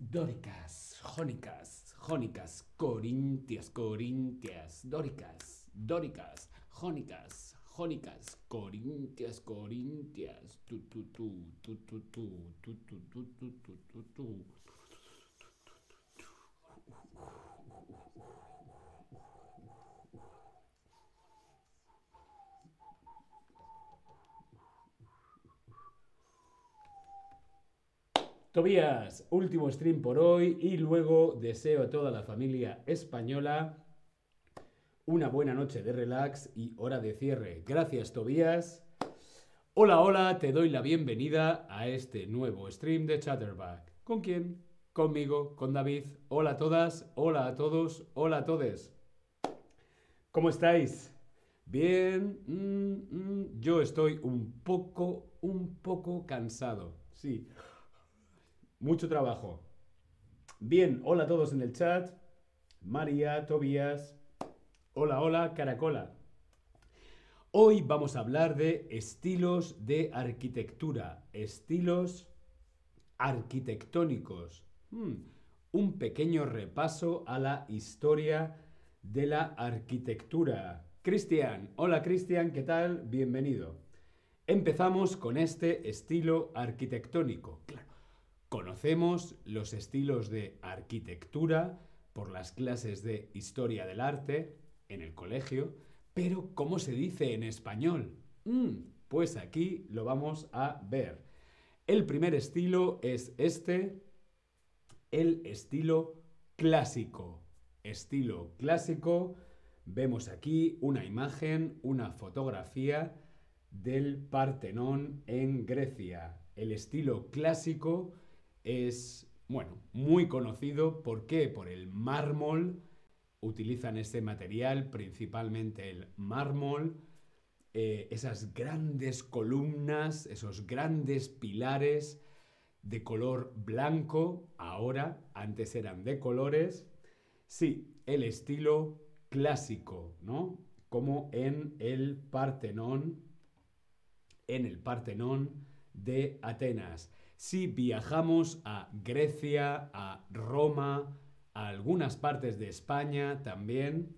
dóricas, jónicas, jónicas, corintias, corintias, dóricas, dóricas, jónicas, jónicas, corintias, corintias, tu tu tu, tu tu tu, tu tu tu tu tu tu tu. Tobías, último stream por hoy y luego deseo a toda la familia española una buena noche de relax y hora de cierre. Gracias Tobías. Hola, hola, te doy la bienvenida a este nuevo stream de Chatterback. ¿Con quién? Conmigo, con David. Hola a todas, hola a todos, hola a todes. ¿Cómo estáis? Bien, mm, mm, yo estoy un poco, un poco cansado. Sí, mucho trabajo. Bien, hola a todos en el chat. María, Tobías. Hola, hola, Caracola. Hoy vamos a hablar de estilos de arquitectura, estilos arquitectónicos. Hmm, un pequeño repaso a la historia de la arquitectura. Cristian, hola Cristian, ¿qué tal? Bienvenido. Empezamos con este estilo arquitectónico. Conocemos los estilos de arquitectura por las clases de historia del arte en el colegio, pero ¿cómo se dice en español? Mm, pues aquí lo vamos a ver. El primer estilo es este, el estilo clásico. Estilo clásico, vemos aquí una imagen, una fotografía del Partenón en Grecia. El estilo clásico es, bueno, muy conocido. ¿Por qué? Por el mármol. Utilizan este material, principalmente el mármol. Eh, esas grandes columnas, esos grandes pilares de color blanco, ahora, antes eran de colores. Sí, el estilo clásico, ¿no? Como en el Partenón, en el Partenón de Atenas. Si viajamos a Grecia, a Roma, a algunas partes de España también,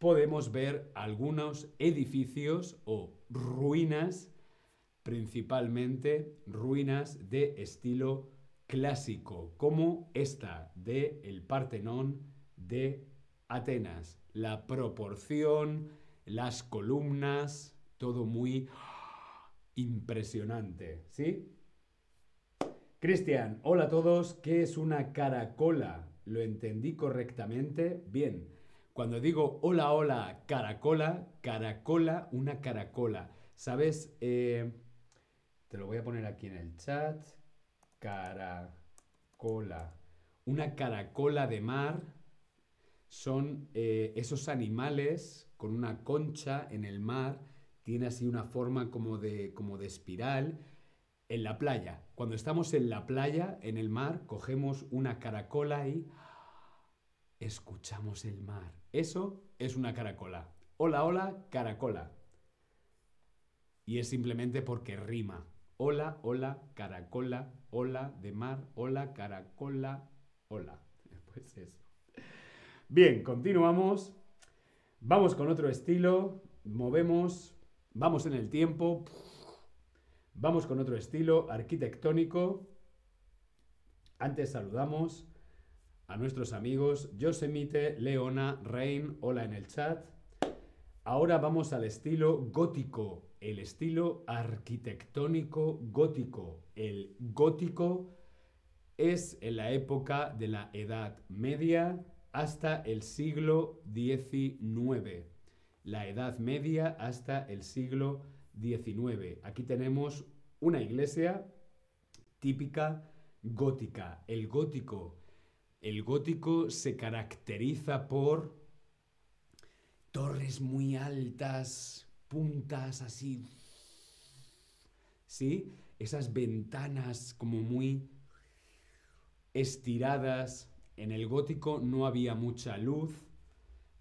podemos ver algunos edificios o ruinas, principalmente ruinas de estilo clásico, como esta de el Partenón de Atenas. La proporción, las columnas, todo muy impresionante, ¿sí? Cristian, hola a todos. ¿Qué es una caracola? ¿Lo entendí correctamente? Bien. Cuando digo hola, hola, caracola, caracola, una caracola. ¿Sabes? Eh, te lo voy a poner aquí en el chat. Caracola. Una caracola de mar son eh, esos animales con una concha en el mar. Tiene así una forma como de, como de espiral en la playa. Cuando estamos en la playa, en el mar, cogemos una caracola y escuchamos el mar. Eso es una caracola. Hola, hola, caracola. Y es simplemente porque rima. Hola, hola, caracola, hola de mar, hola, caracola, hola. Pues eso. Bien, continuamos. Vamos con otro estilo. Movemos. Vamos en el tiempo. Vamos con otro estilo arquitectónico. Antes saludamos a nuestros amigos Yosemite, Leona, Rain, hola en el chat. Ahora vamos al estilo gótico, el estilo arquitectónico gótico. El gótico es en la época de la Edad Media hasta el siglo XIX. La Edad Media hasta el siglo XIX. 19. Aquí tenemos una iglesia típica gótica. El gótico. El gótico se caracteriza por torres muy altas, puntas así. ¿Sí? Esas ventanas como muy estiradas. En el gótico no había mucha luz,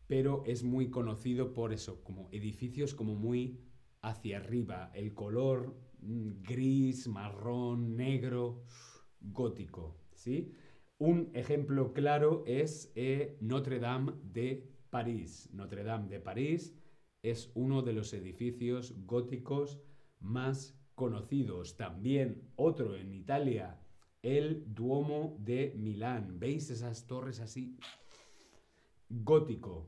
pero es muy conocido por eso, como edificios como muy hacia arriba, el color mm, gris, marrón, negro, gótico, ¿sí? Un ejemplo claro es eh, Notre Dame de París. Notre Dame de París es uno de los edificios góticos más conocidos. También otro en Italia, el Duomo de Milán. ¿Veis esas torres así? Gótico.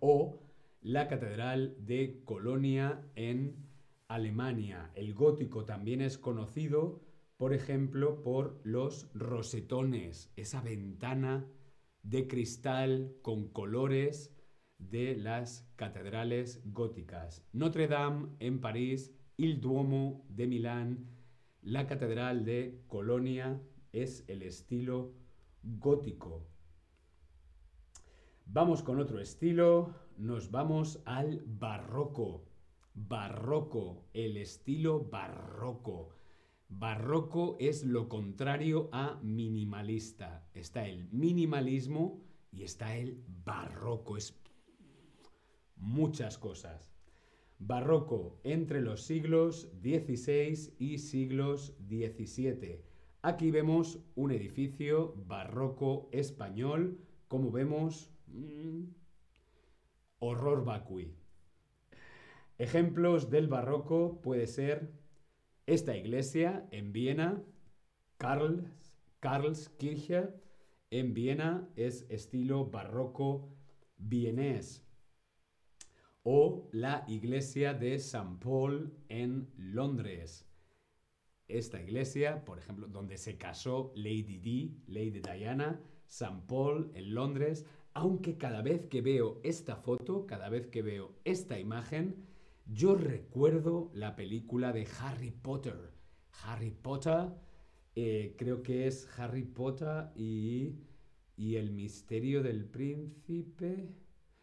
O la Catedral de Colonia en Alemania. El gótico también es conocido, por ejemplo, por los rosetones, esa ventana de cristal con colores de las catedrales góticas. Notre Dame en París, il Duomo de Milán, la Catedral de Colonia es el estilo gótico. Vamos con otro estilo, nos vamos al barroco. Barroco, el estilo barroco. Barroco es lo contrario a minimalista. Está el minimalismo y está el barroco. Es muchas cosas. Barroco entre los siglos XVI y siglos XVII. Aquí vemos un edificio barroco español, como vemos, mm, horror vacui. Ejemplos del barroco puede ser esta iglesia en Viena, Karls, Karlskirche, en Viena es estilo barroco vienés o la iglesia de San Paul en Londres. Esta iglesia, por ejemplo, donde se casó Lady Di, Lady Diana, San Paul en Londres, aunque cada vez que veo esta foto, cada vez que veo esta imagen, yo recuerdo la película de Harry Potter. Harry Potter, eh, creo que es Harry Potter y, y el misterio del príncipe.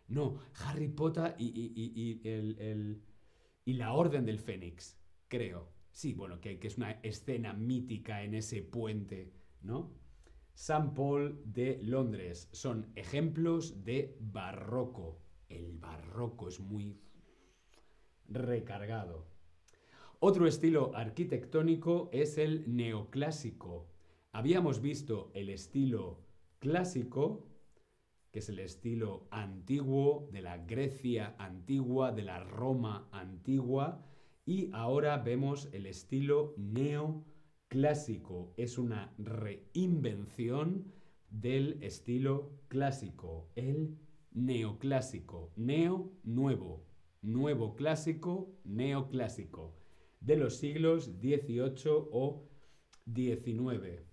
No, Harry Potter y, el, y, la Orden del Fénix, creo. Sí, bueno, que, que, es una escena mítica en ese puente, ¿no? San Paul de Londres son ejemplos de barroco. El barroco es muy recargado. Otro estilo arquitectónico es el neoclásico. Habíamos visto el estilo clásico, que es el estilo antiguo de la Grecia antigua, de la Roma antigua, y ahora vemos el estilo neoclásico. Es una reinvención del estilo clásico, el neoclásico, neo nuevo, nuevo clásico, neoclásico, de los siglos XVIII o XIX.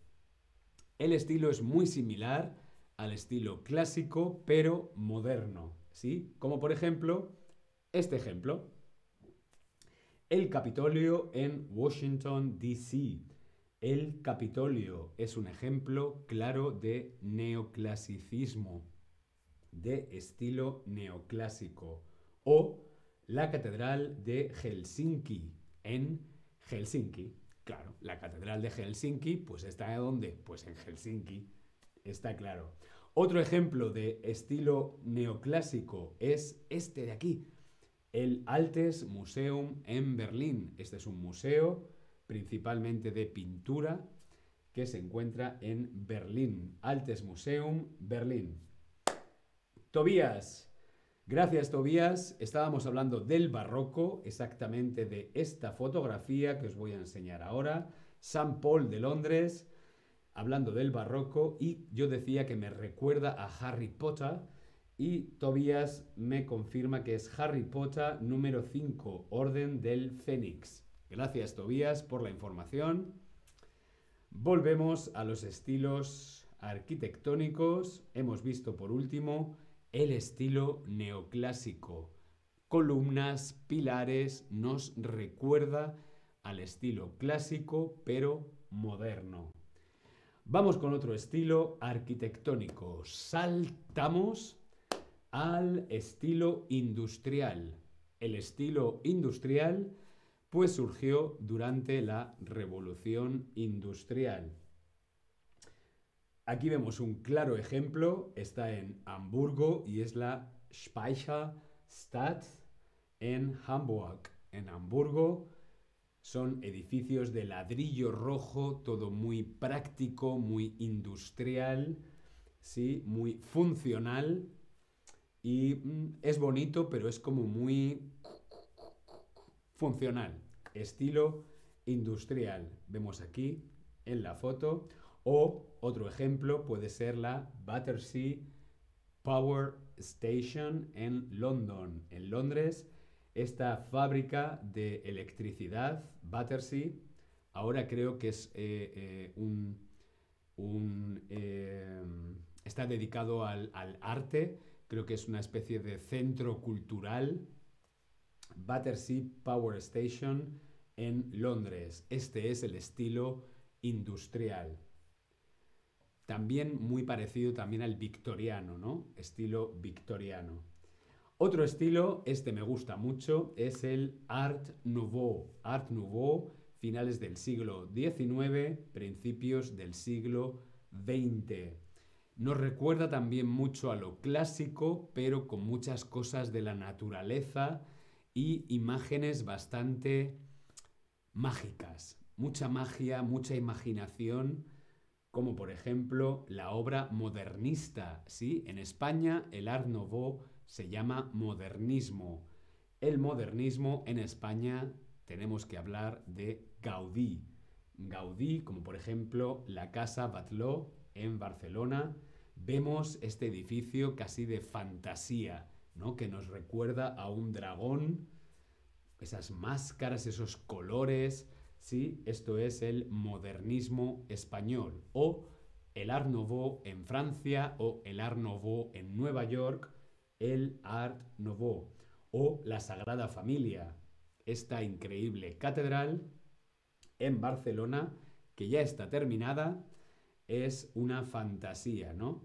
El estilo es muy similar al estilo clásico, pero moderno, ¿sí? Como por ejemplo, este ejemplo. El Capitolio en Washington, D.C. El Capitolio es un ejemplo claro de neoclasicismo, de estilo neoclásico. O la Catedral de Helsinki, en Helsinki. Claro, la Catedral de Helsinki, pues está en dónde? Pues en Helsinki, está claro. Otro ejemplo de estilo neoclásico es este de aquí, el Altes Museum en Berlín. Este es un museo principalmente de pintura que se encuentra en Berlín. Altes Museum, Berlín. Tobías. Gracias, Tobías. Estábamos hablando del barroco, exactamente de esta fotografía que os voy a enseñar ahora. San Paul de Londres hablando del barroco y yo decía que me recuerda a Harry Potter y Tobias me confirma que es Harry Potter número 5, Orden del Fénix. Gracias Tobías por la información. Volvemos a los estilos arquitectónicos. Hemos visto por último el estilo neoclásico. Columnas, pilares, nos recuerda al estilo clásico pero moderno. Vamos con otro estilo arquitectónico. Saltamos al estilo industrial. El estilo industrial pues surgió durante la revolución industrial. Aquí vemos un claro ejemplo, está en Hamburgo y es la Speicherstadt en Hamburg. En Hamburgo Son edificios de ladrillo rojo, todo muy práctico, muy industrial, ¿sí? muy funcional. Y mm, es bonito, pero es como muy funcional. Estilo industrial. Vemos aquí en la foto. O otro ejemplo puede ser la Battersea Power Station en London, en Londres. Esta fábrica de electricidad, Battersea, ahora creo que es eh, eh, un, eh, está dedicado al, al, arte, creo que es una especie de centro cultural. Battersea Power Station en Londres. Este es el estilo industrial. También muy parecido también al victoriano, ¿no? Estilo victoriano. Otro estilo, este me gusta mucho, es el Art Nouveau. Art Nouveau, finales del siglo XIX, principios del siglo XX. Nos recuerda también mucho a lo clásico, pero con muchas cosas de la naturaleza y imágenes bastante mágicas. Mucha magia, mucha imaginación como por ejemplo la obra modernista. ¿sí? En España el Art Nouveau se llama modernismo. El modernismo en España tenemos que hablar de Gaudí. Gaudí, como por ejemplo la Casa Batlló en Barcelona, vemos este edificio casi de fantasía, ¿no? que nos recuerda a un dragón, esas máscaras, esos colores, ¿sí? Esto es el modernismo español o el Art Nouveau en Francia o el Art Nouveau en Nueva York, el Art Nouveau o la Sagrada Familia, esta increíble catedral en Barcelona que ya está terminada, es una fantasía, ¿no?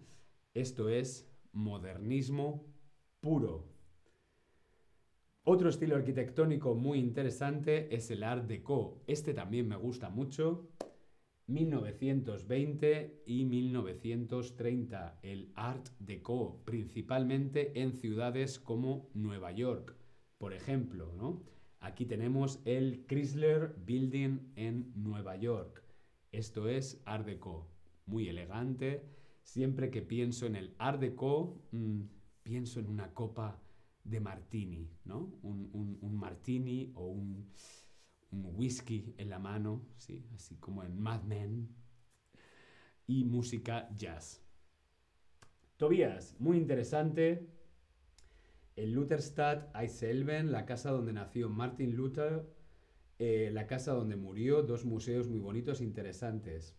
Esto es modernismo puro. Otro estilo arquitectónico muy interesante es el Art Deco. Este también me gusta mucho. 1920 y 1930, el Art Deco, principalmente en ciudades como Nueva York, por ejemplo, ¿no? Aquí tenemos el Chrysler Building en Nueva York. Esto es Art Deco, muy elegante. Siempre que pienso en el Art Deco, mm, pienso en una copa de martini, ¿no? Un, martini o un, whisky en la mano, ¿sí? Así como en Mad Men. Y música jazz. Tobías, muy interesante. El Lutherstadt Eiselben, la casa donde nació Martin Luther, eh, la casa donde murió, dos museos muy bonitos, e interesantes.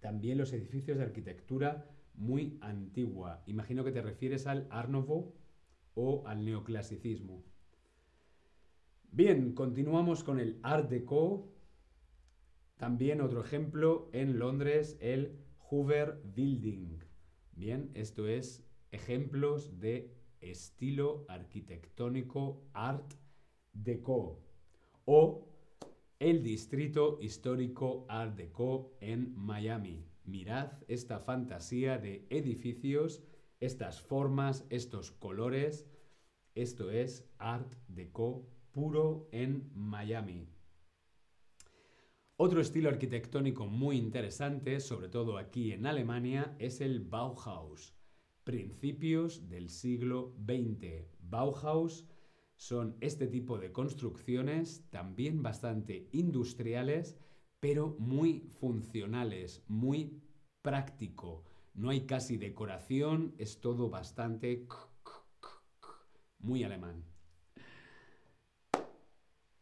También los edificios de arquitectura muy antigua. Imagino que te refieres al Art o al neoclasicismo. Bien, continuamos con el Art Deco. También otro ejemplo en Londres, el Hoover Building. Bien, esto es ejemplos de estilo arquitectónico Art Deco. O el Distrito Histórico Art Deco en Miami. Mirad esta fantasía de edificios estas formas, estos colores. Esto es Art Deco puro en Miami. Otro estilo arquitectónico muy interesante, sobre todo aquí en Alemania, es el Bauhaus, principios del siglo XX. Bauhaus son este tipo de construcciones, también bastante industriales, pero muy funcionales, muy práctico, no hay casi decoración, es todo bastante muy alemán.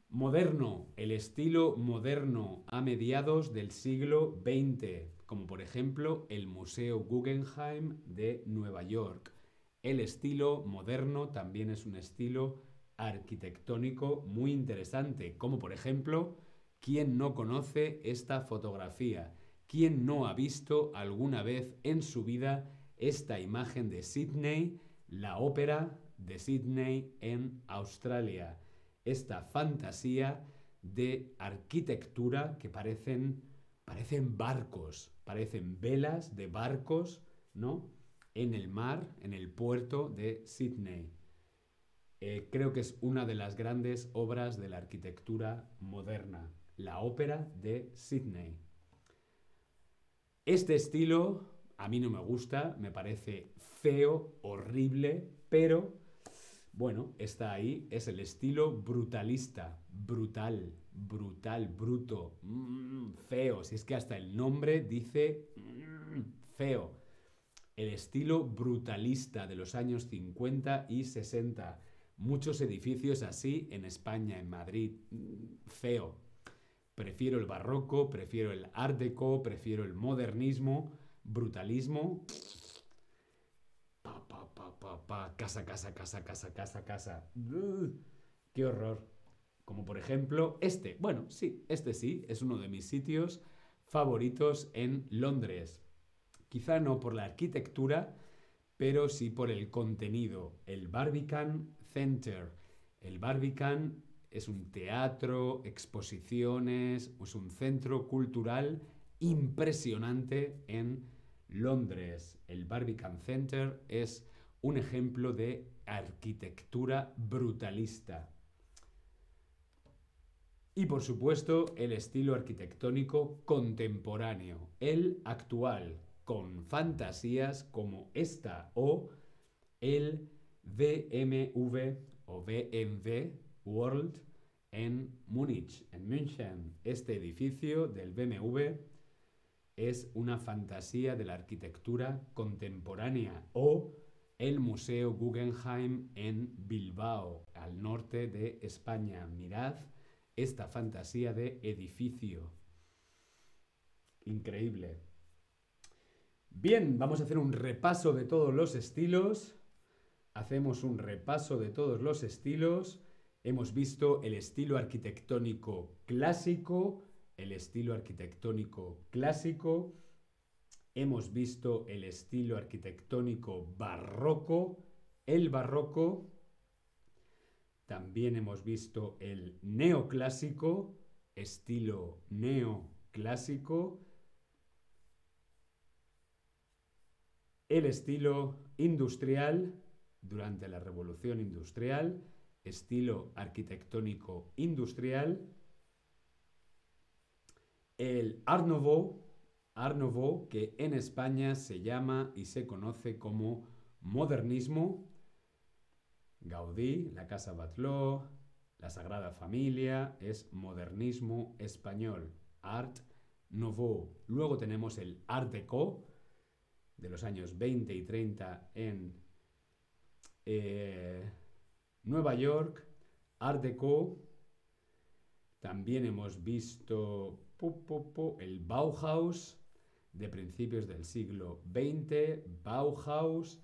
Moderno, el estilo moderno a mediados del siglo XX, como por ejemplo el Museo Guggenheim de Nueva York. El estilo moderno también es un estilo arquitectónico muy interesante, como por ejemplo, ¿quién no conoce esta fotografía? ¿Quién no ha visto alguna vez en su vida esta imagen de Sydney, la ópera de Sydney en Australia? Esta fantasía de arquitectura que parecen, parecen barcos, parecen velas de barcos, ¿no? En el mar, en el puerto de Sydney. eh, creo que es una de las grandes obras de la arquitectura moderna, la Ópera de Sydney. Este estilo a mí no me gusta, me parece feo, horrible, pero bueno, está ahí, es el estilo brutalista, brutal, brutal, bruto, mm, feo, si es que hasta el nombre dice mm, feo. El estilo brutalista de los años 50 y 60. Muchos edificios así en España, en Madrid, mm, feo, Prefiero el barroco, prefiero el art deco, prefiero el modernismo, brutalismo. Pa, pa, pa, pa, pa, casa, casa, casa, casa, casa, casa. ¡Qué horror! Como por ejemplo este. Bueno, sí, este sí, es uno de mis sitios favoritos en Londres. Quizá no por la arquitectura, pero sí por el contenido. El Barbican Center. El Barbican es un teatro, exposiciones, es un centro cultural impresionante en Londres. El Barbican Center es un ejemplo de arquitectura brutalista. Y por supuesto el estilo arquitectónico contemporáneo, el actual, con fantasías como esta o el BMW o BMW World en Múnich, en München. Este edificio del BMW es una fantasía de la arquitectura contemporánea o el Museo Guggenheim en Bilbao, al norte de España. Mirad esta fantasía de edificio. Increíble. Bien, vamos a hacer un repaso de todos los estilos. Hacemos un repaso de todos los estilos hemos visto el estilo arquitectónico clásico, el estilo arquitectónico clásico, hemos visto el estilo arquitectónico barroco, el barroco, también hemos visto el neoclásico, estilo neoclásico, el estilo industrial durante la revolución industrial, estilo arquitectónico industrial, el Art Nouveau, Art Nouveau, que en España se llama y se conoce como modernismo, Gaudí, la Casa Batlló, la Sagrada Familia, es modernismo español, Art Nouveau. Luego tenemos el Art Deco, de los años 20 y 30 en eh, Nueva York, Art Deco. También hemos visto el Bauhaus de principios del siglo XX, Bauhaus,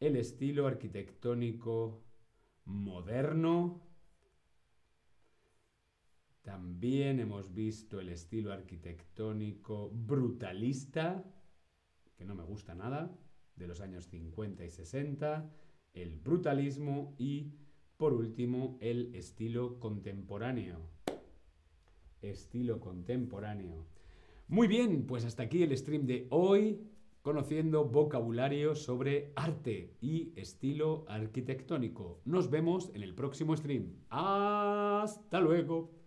el estilo arquitectónico moderno. También hemos visto el estilo arquitectónico brutalista, que no me gusta nada, de los años 50 y 60, el brutalismo y por último, el estilo contemporáneo. Estilo contemporáneo. Muy bien, pues hasta aquí el stream de hoy, conociendo vocabulario sobre arte y estilo arquitectónico. Nos vemos en el próximo stream. Hasta luego.